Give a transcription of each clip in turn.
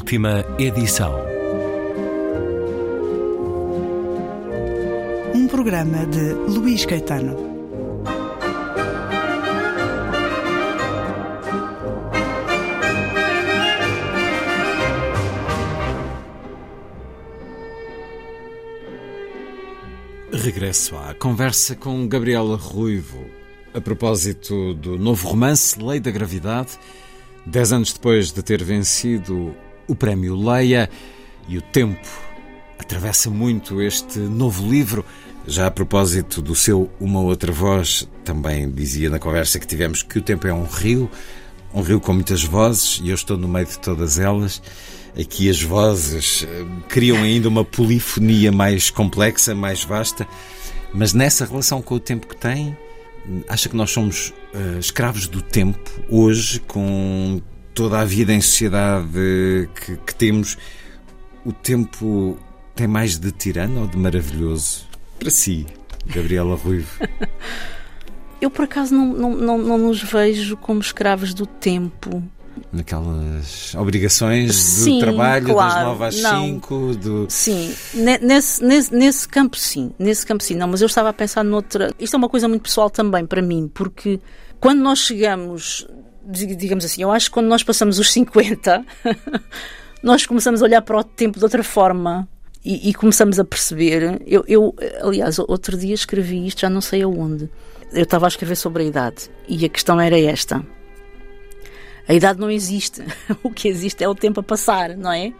Última edição. Um programa de Luís Caetano. Regresso à conversa com Gabriela Ruivo a propósito do novo romance Lei da Gravidade, dez anos depois de ter vencido o Prémio Leia e o tempo atravessa muito este novo livro. Já a propósito do seu Uma Outra Voz, também dizia na conversa que tivemos que o tempo é um rio, um rio com muitas vozes e eu estou no meio de todas elas. Aqui as vozes eh, criam ainda uma polifonia mais complexa, mais vasta, mas nessa relação com o tempo que tem, acha que nós somos uh, escravos do tempo hoje, com toda a vida em sociedade que, que temos? O tempo tem mais de tirano ou de maravilhoso? Para si, Gabriela Ruivo. Eu, por acaso, não, não, não, não nos vejo como escravos do tempo naquelas obrigações sim, do trabalho claro, das 9 às 5 do... sim nesse, nesse, nesse campo sim nesse campo sim não mas eu estava a pensar noutra isto é uma coisa muito pessoal também para mim porque quando nós chegamos digamos assim eu acho que quando nós passamos os 50 nós começamos a olhar para o tempo de outra forma e, e começamos a perceber eu, eu aliás outro dia escrevi isto já não sei aonde eu estava a escrever sobre a idade e a questão era esta a idade não existe. o que existe é o tempo a passar, não é?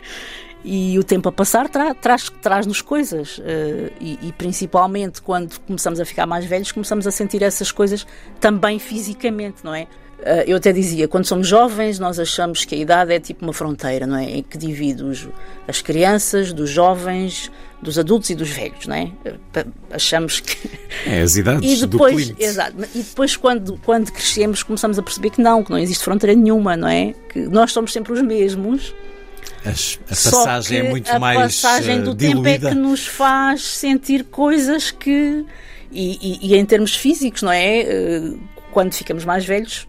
E o tempo a passar tra traz, traz-nos coisas. Uh, e, e, principalmente quando começamos a ficar mais velhos, começamos a sentir essas coisas também fisicamente, não é? Uh, eu até dizia, quando somos jovens, nós achamos que a idade é tipo uma fronteira, não é? Em que divide os, as crianças dos jovens, dos adultos e dos velhos, não é? Achamos que. É, as idades e depois, do Exato. E depois, quando, quando crescemos, começamos a perceber que não, que não existe fronteira nenhuma, não é? Que nós somos sempre os mesmos. As, a passagem é muito mais. A passagem do diluída. tempo é que nos faz sentir coisas que. E, e, e em termos físicos, não é? Eh, quando ficamos mais velhos,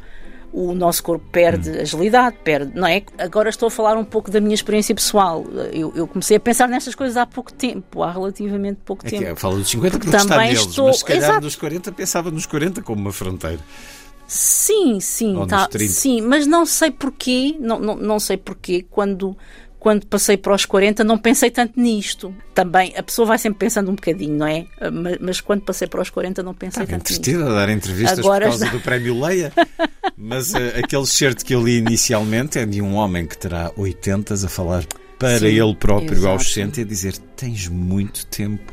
o nosso corpo perde hum. agilidade, perde, não é? Agora estou a falar um pouco da minha experiência pessoal. Eu, eu comecei a pensar nestas coisas há pouco tempo, há relativamente pouco é tempo. É, falo dos 50 porque Também está neles, estou... mas se calhar Exato. nos 40 pensava nos 40 como uma fronteira. Sim, sim, tá, sim, mas não sei porquê, não, não, não sei porquê, quando, quando passei para os 40 não pensei tanto nisto. Também, a pessoa vai sempre pensando um bocadinho, não é? Mas, mas quando passei para os 40 não pensei Estava tanto nisto. a dar entrevistas Agora por causa do prémio Leia. Mas uh, aquele certo que eu li inicialmente é de um homem que terá 80 a falar para Sim, ele próprio exato. aos 60 e a dizer tens muito tempo.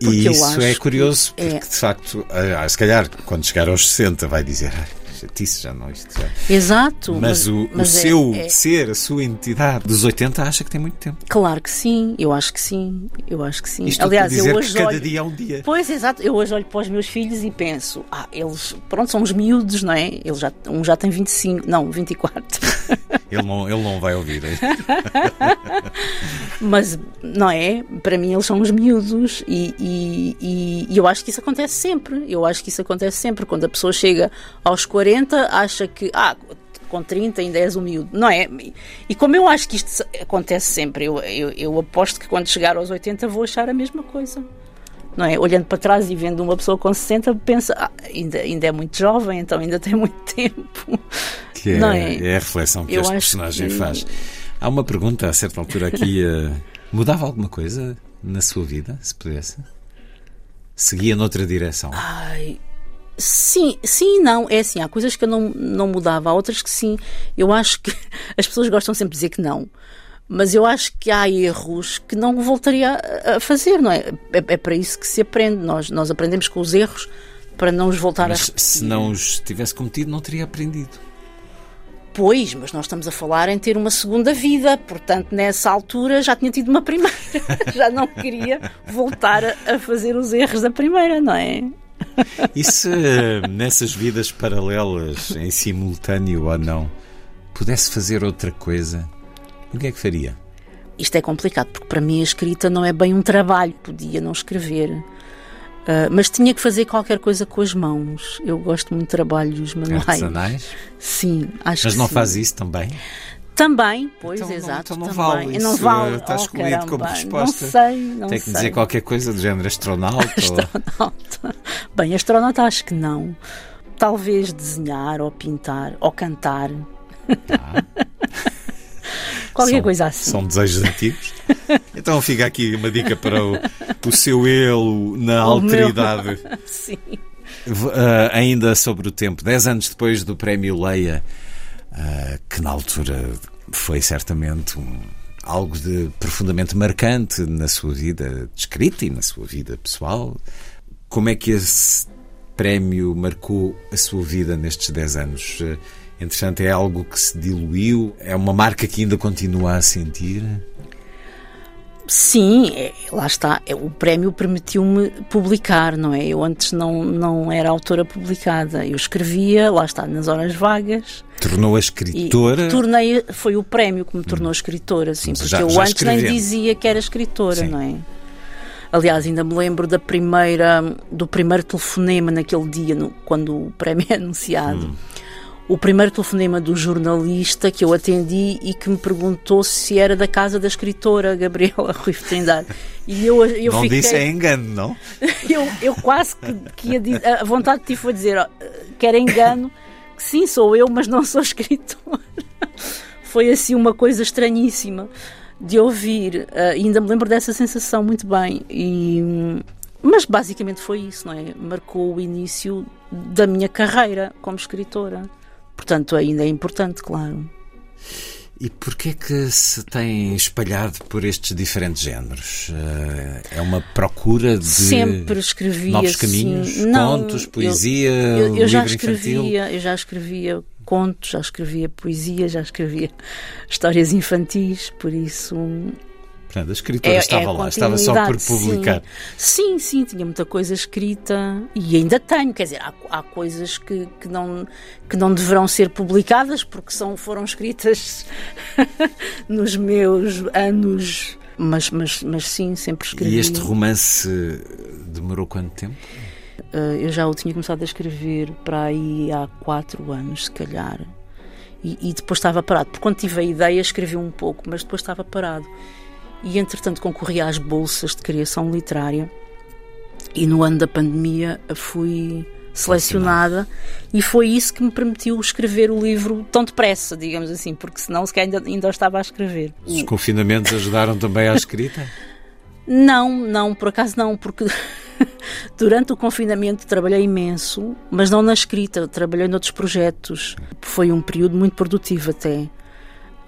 Porque e isso é curioso, porque é... de facto, uh, se calhar quando chegar aos 60 vai dizer chatice, já não isto já. Exato. Mas, mas o, mas o é, seu é... ser, a sua entidade dos 80 acha que tem muito tempo. Claro que sim, eu acho que sim, eu acho que sim. Isto Aliás, eu hoje cada olho... dia é um dia. Pois, exato, eu hoje olho para os meus filhos e penso, ah, eles, pronto, são os miúdos, não é? Eles já, um já tem 25, não, 24. ele não, ele não vai ouvir. Mas, não é? Para mim eles são os miúdos e, e, e, eu acho que isso acontece sempre. Eu acho que isso acontece sempre. Quando a pessoa chega aos 40 40 acha que, ah, com 30 ainda és humilde, não é? E como eu acho que isto acontece sempre, eu, eu, eu aposto que quando chegar aos 80 vou achar a mesma coisa. Não é? Olhando para trás e vendo uma pessoa com 60, pensa, ah, ainda, ainda é muito jovem, então ainda tem muito tempo. Que é, não é? é a reflexão que eu este personagem que... faz. Há uma pergunta a certa altura aqui: uh, mudava alguma coisa na sua vida, se pudesse? Seguia noutra direção? Ai, Sim, sim e não. É assim, há coisas que eu não, não mudava, há outras que sim. Eu acho que as pessoas gostam sempre de dizer que não. Mas eu acho que há erros que não voltaria a fazer, não é? É, é para isso que se aprende. Nós, nós aprendemos com os erros para não os voltar mas a repetir. Se não os tivesse cometido, não teria aprendido. Pois, mas nós estamos a falar em ter uma segunda vida, portanto, nessa altura já tinha tido uma primeira. já não queria voltar a fazer os erros da primeira, não é? E se nessas vidas paralelas, em simultâneo ou não, pudesse fazer outra coisa, o que é que faria? Isto é complicado, porque para mim a escrita não é bem um trabalho, podia não escrever. Uh, mas tinha que fazer qualquer coisa com as mãos. Eu gosto muito de trabalhos manuais. Artesanais? Sim, acho Mas que não sim. faz isso também? Também, pois, Então não- exato. então não também. vale Não isso, vale. está Oh, excluído como caramba, resposta. Não sei, não Tem que sei. dizer qualquer coisa do género astronauta. Astronauta. Bem, astronauta acho que não. Talvez desenhar ou pintar ou cantar. Qualquer São- coisa assim. São desejos antigos. Então fica aqui uma dica para o, o seu eu na O meu. alteridade. Sim. V- ah, ainda sobre o tempo, 10 anos depois do Prémio Leia, ah, que na altura foi certamente um- algo de profundamente marcante na sua vida de escrita e na sua vida pessoal. Como é que esse prémio marcou a sua vida nestes 10 anos? Entretanto, é algo que se diluiu? É uma marca que ainda continua a sentir? Sim, é- lá está. É, O prémio permitiu-me publicar, não é? Eu antes não, não era autora publicada. Eu escrevia, lá está, nas horas vagas. Tornou a E escritora? tornei, foi o prémio que me tornou escritora, sim, porque já- eu já antes nem escrevendo. dizia que era escritora, Sim. não é? Aliás, ainda me lembro da primeira, do primeiro telefonema naquele dia, no- quando o prémio é anunciado. Hum. O primeiro telefonema do jornalista que eu atendi e que me perguntou se era da casa da escritora Gabriela Rui Trindade. E eu, eu não fiquei, disse é engano, não? eu, eu quase que, que ia dizer, a vontade que tive foi dizer ó, que era engano, que sim, sou eu, mas não sou escritora. Foi assim uma coisa estranhíssima de ouvir. eh, ainda me lembro dessa sensação muito bem. E, mas basicamente foi isso, não é? Marcou o início da minha carreira como escritora. Portanto, ainda é importante, claro. E porquê que se tem espalhado por estes diferentes géneros? Eh, É uma procura de Sempre escrevi novos assim. caminhos, Não, contos, eu- poesia, Eu, eu já livro infantil? escrevia, eu já escrevia contos, já escrevia poesia, já escrevia histórias infantis, por isso Portanto, a escritora é, estava é a lá, estava só por publicar. Sim. sim, sim, tinha muita coisa escrita e ainda tenho, quer dizer, há, há coisas que, que, não, que não deverão ser publicadas porque são, foram escritas nos meus anos, mas, mas, mas sim, sempre escrevi. E este romance demorou quanto tempo? Uh, eu já o tinha começado a escrever para aí há quatro anos, se calhar. E, e depois estava parado. Porque quando tive a ideia, escrevi um pouco, mas depois estava parado. E entretanto concorri às bolsas de criação literária. E no ano da pandemia fui selecionada e foi isso que me permitiu escrever o livro tão depressa, digamos assim, porque senão se calhar ainda, ainda estava a escrever. Os confinamentos ajudaram também à escrita? Não, não, por acaso não, porque durante o confinamento trabalhei imenso, mas não na escrita, trabalhei noutros projetos. Foi um período muito produtivo até.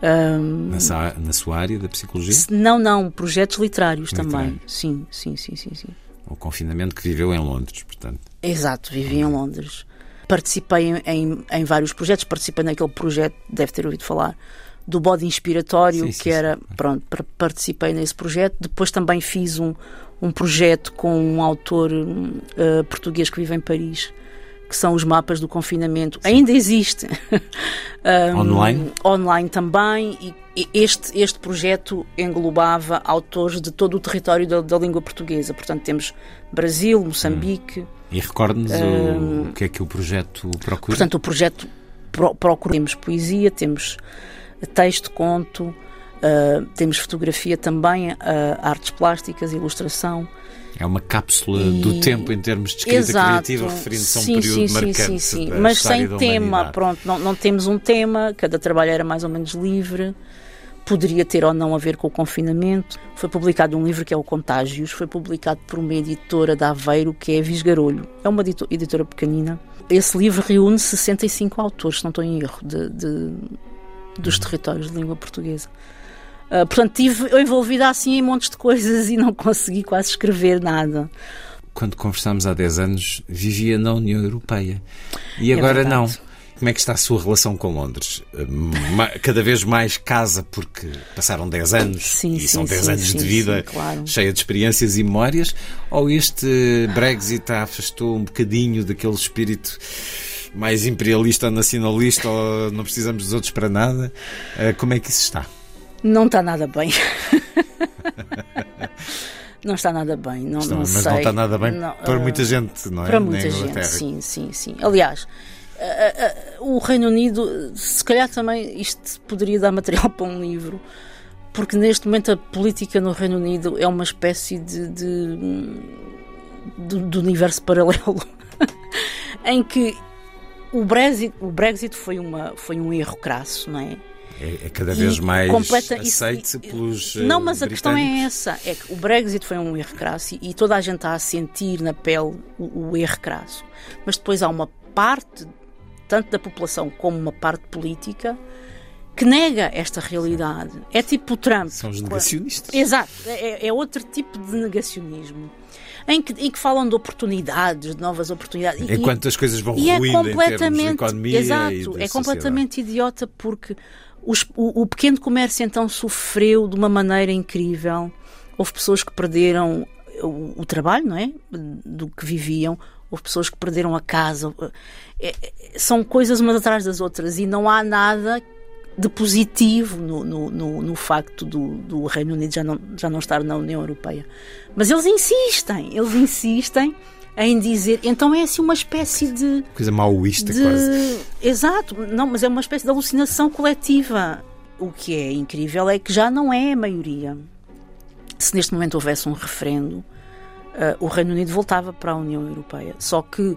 Ahm, Na, sa- na sua área da psicologia? não, não, projetos literários também. Literários. Sim, sim, sim, sim, sim. O confinamento que viveu em Londres, portanto. Exato, vivi em Londres. Participei em, em, em vários projetos, participei naquele projeto, deve ter ouvido falar, do bode inspiratório, Sim, sim, que era, pronto, par- participei nesse projeto. Depois também fiz um, um projeto com um autor hum, eh, português que vive em Paris, que são os mapas do confinamento. Ainda existe. Um, Online? Online também. E e este, este projeto englobava autores de todo o território da, da língua portuguesa. Portanto, temos Brasil, Moçambique. E recorde-nos o, o que é que o projeto procura? Portanto, o projeto pro, procura. Temos poesia, temos texto, conto, ah, temos fotografia também, ah, artes plásticas, ilustração. É uma cápsula E- do tempo em termos de escrita Exato. criativa, referindo-se a um sim, período sim, sim, marcante sim, sim. da Mas sem da tema, pronto, não, não temos um tema, cada trabalho era mais ou menos livre, poderia ter ou não a ver com o confinamento. Foi publicado um livro que é o Contágios, foi publicado por uma editora de Aveiro que é Visgarolho, é uma edito- editora pequenina. Esse livro reúne 65 autores, se não estou em erro, de, de- dos territórios de língua portuguesa. Ah, portanto, estive envolvida assim em montes de coisas e não consegui quase escrever nada. Quando conversámos há 10 anos, vivia na União Europeia. E agora não. É. Como é que está a sua relação com Londres? Ma- Cada vez mais casa porque passaram 10 anos Sim, e sim, são 10 sim, anos de vida claro. cheia de experiências e memórias? Ou este Brexit a afastou um bocadinho daquele espírito mais imperialista ou nacionalista ou não precisamos dos outros para nada? Eh, Como é que isso está? Não está nada bem. não está nada bem. Não, Está- não mas sei. não está nada bem Não, para ah, muita gente, não é? Para muita Inglaterra. gente, sim, sim, sim. Aliás, ah, ah, o Reino Unido, se calhar também isto poderia dar material para um livro, porque neste momento a política no Reino Unido é uma espécie de, de, de, de universo paralelo em que o Brexit, o Brexit foi, uma, foi um erro crasso, não é? É, é cada vez e mais completa, aceite isso, pelos. Não, mas a questão é essa: é que o Brexit foi um erro crasso e, e toda a gente está a sentir na pele o, o erro crasso. Mas depois há uma parte, tanto da população como uma parte política, que nega esta realidade. É tipo o Trump. São os negacionistas. Exato, é, é outro tipo de negacionismo. Em que, em que, falam de oportunidades, de novas oportunidades. Enquanto e, as coisas vão ruindo é completamente, em economia exato, é completamente idiota porque os, o, o, pequeno comércio então sofreu de uma maneira incrível. Houve pessoas que perderam o, o trabalho, não é? Do que viviam. Houve pessoas que perderam a casa. É, é, são coisas umas atrás das outras e não há nada de positivo no, no, no, no facto do, do, Reino Unido já não, já não estar na União Europeia. Mas eles insistem, eles insistem em dizer. Então é assim uma espécie de. Coisa maoísta, de, quase. Exato, não, mas é uma espécie de alucinação coletiva. O que é incrível é que já não é a maioria. Se neste momento houvesse um referendo, uh, o Reino Unido voltava para a União Europeia. Só que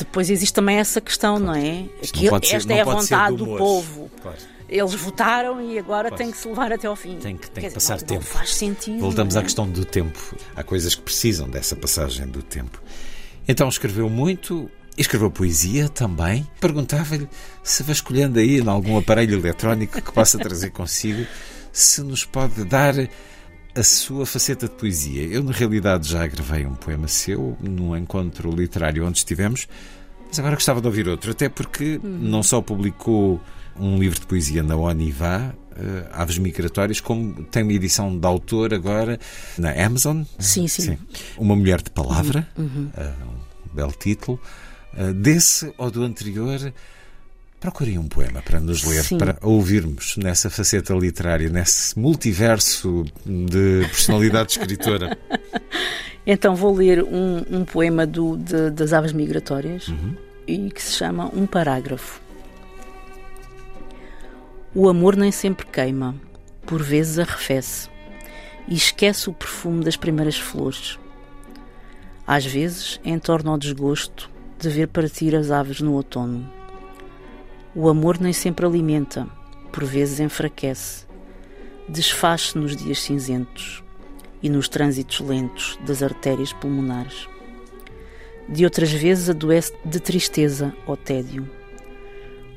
depois existe também essa questão, claro. não é? que não esta ser, é a vontade do, do povo. Claro. Eles votaram e agora tem que se levar até ao fim. Tem que, tem que passar não, tempo. Não faz sentido. Voltamos é? à questão do tempo. Há coisas que precisam dessa passagem do tempo. Então escreveu muito, escreveu poesia também. Perguntava-lhe se vasculhando aí em algum aparelho eletrónico que possa trazer consigo, se nos pode dar a sua faceta de poesia. Eu, na realidade, já gravei um poema seu num encontro literário onde estivemos, mas agora gostava de ouvir outro, até porque uhum. não só publicou um livro de poesia na Onivá, uh, Aves Migratórias, como tem uma edição de autor agora na Amazon. Sim, sim. sim. Uma Mulher de Palavra, uhum. uh, um belo título. Uh, desse ou do anterior, procurem um poema para nos ler, sim. para ouvirmos nessa faceta literária, nesse multiverso de personalidade escritora. Então vou ler um, um poema do, de, das Aves Migratórias uhum. e que se chama Um Parágrafo. O amor nem sempre queima, por vezes arrefece e esquece o perfume das primeiras flores. Às vezes entorna o desgosto de ver partir as aves no outono. O amor nem sempre alimenta, por vezes enfraquece, desfaz-se nos dias cinzentos e nos trânsitos lentos das artérias pulmonares. De outras vezes adoece de tristeza ou tédio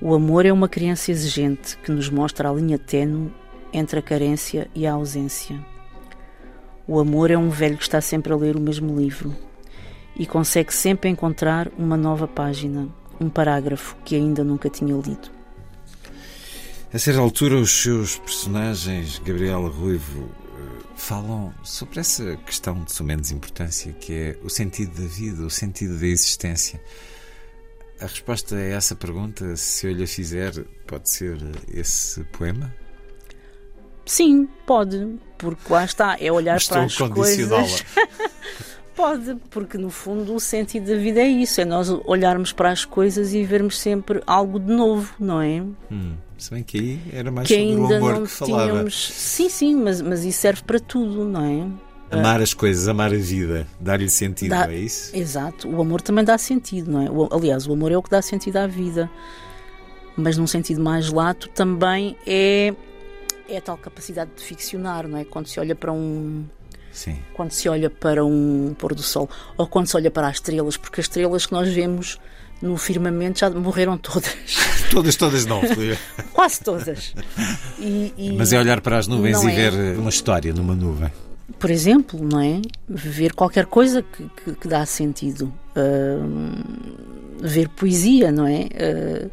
o amor é uma criança exigente que nos mostra a linha tênue entre a carência e a ausência. O amor é um velho que está sempre a ler o mesmo livro e consegue sempre encontrar uma nova página, um parágrafo que ainda nunca tinha lido. A certa altura, os seus personagens, Gabriela Ruivo, eh, falam sobre essa questão de sua importância, que é o sentido da vida, o sentido da existência. A resposta a essa pergunta, se eu lhe fizer, pode ser esse poema? Sim, pode, porque lá está, é olhar Estou para as coisas. pode, porque no fundo o sentido da vida é isso, é nós olharmos para as coisas e vermos sempre algo de novo, não é? Hum, se bem que aí era mais que sobre ainda o amor não que falava. Tínhamos... Sim, sim, mas, mas isso serve para tudo, não é? Amar as coisas, amar a vida, dar-lhe sentido, dá, é isso? Exato, o amor também dá sentido, não é? O, aliás, o amor é o que dá sentido à vida, mas num sentido mais lato também é, é a tal capacidade de ficcionar, não é? Quando se olha para um. Sim. Quando se olha para um pôr do sol, ou quando se olha para as estrelas, porque as estrelas que nós vemos no firmamento já morreram todas. todas, todas não, Quase todas. E, e Mas é olhar para as nuvens e é. ver uma história numa nuvem por exemplo, não é? Ver qualquer coisa que, que, que dá sentido. Uh, ver poesia, não é? Uh,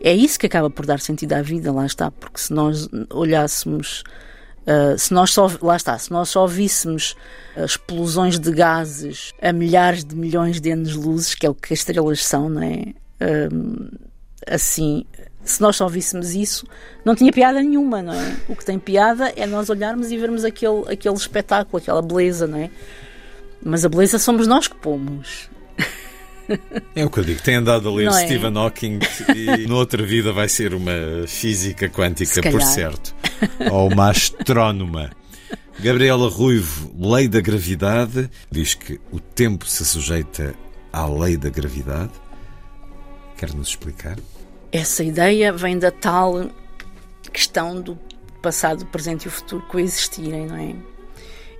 é isso que acaba por dar sentido à vida, lá está, porque se nós olhássemos, uh, se nós só, lá está, se nós só víssemos explosões de gases a milhares de milhões de anos-luzes, que é o que as estrelas são, não é? assim, se nós só víssemos isso, não tinha piada nenhuma, não é? O que tem piada é nós olharmos e vermos aquele, aquele espetáculo, aquela beleza, não é? Mas a beleza somos nós que pomos. É o que eu digo, tem andado a ler Não é? Stephen Hawking e noutra vida vai ser uma física quântica, por certo. Ou uma astrónoma. Gabriela Ruivo, lei da gravidade, diz que o tempo se sujeita à lei da gravidade. Quer nos explicar? Essa ideia vem da tal questão do passado, presente e o futuro coexistirem, não é?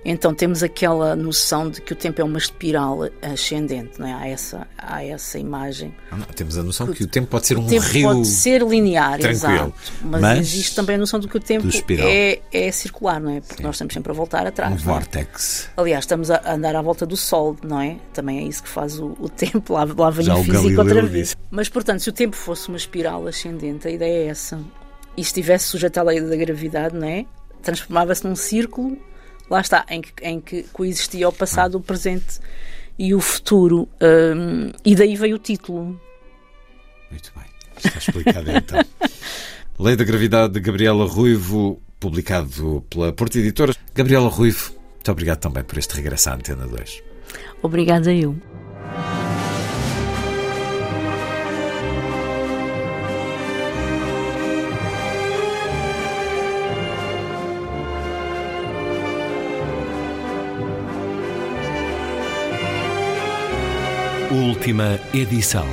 Então temos aquela noção de que o tempo é uma espiral ascendente, não é? Há essa, há essa imagem. Ah, não, temos a noção que o tempo pode ser um tempo rio. pode ser linear, tranquilo. exato. Mas, Mas existe também a noção de que o tempo é, é circular, não é? Porque nós estamos sempre a voltar atrás. Um é? vórtex. Aliás, estamos a andar à volta do Sol, não é? Também é isso que faz o, o tempo, lá, lá vem Já o Galileu outra disse. vez. Mas, portanto, se o tempo fosse uma espiral ascendente, a ideia é essa, e estivesse sujeito à lei da gravidade, não é? Transformava-se num círculo, lá está, em que, em que coexistia o passado, o presente e o futuro. hum, e daí veio o título. Muito bem, está explicado então. Lei da Gravidade de Gabriela Ruivo, publicado pela Porta Editora. Gabriela Ruivo, muito obrigado também por este regresso à Antena 2. Obrigada eu. Última edição.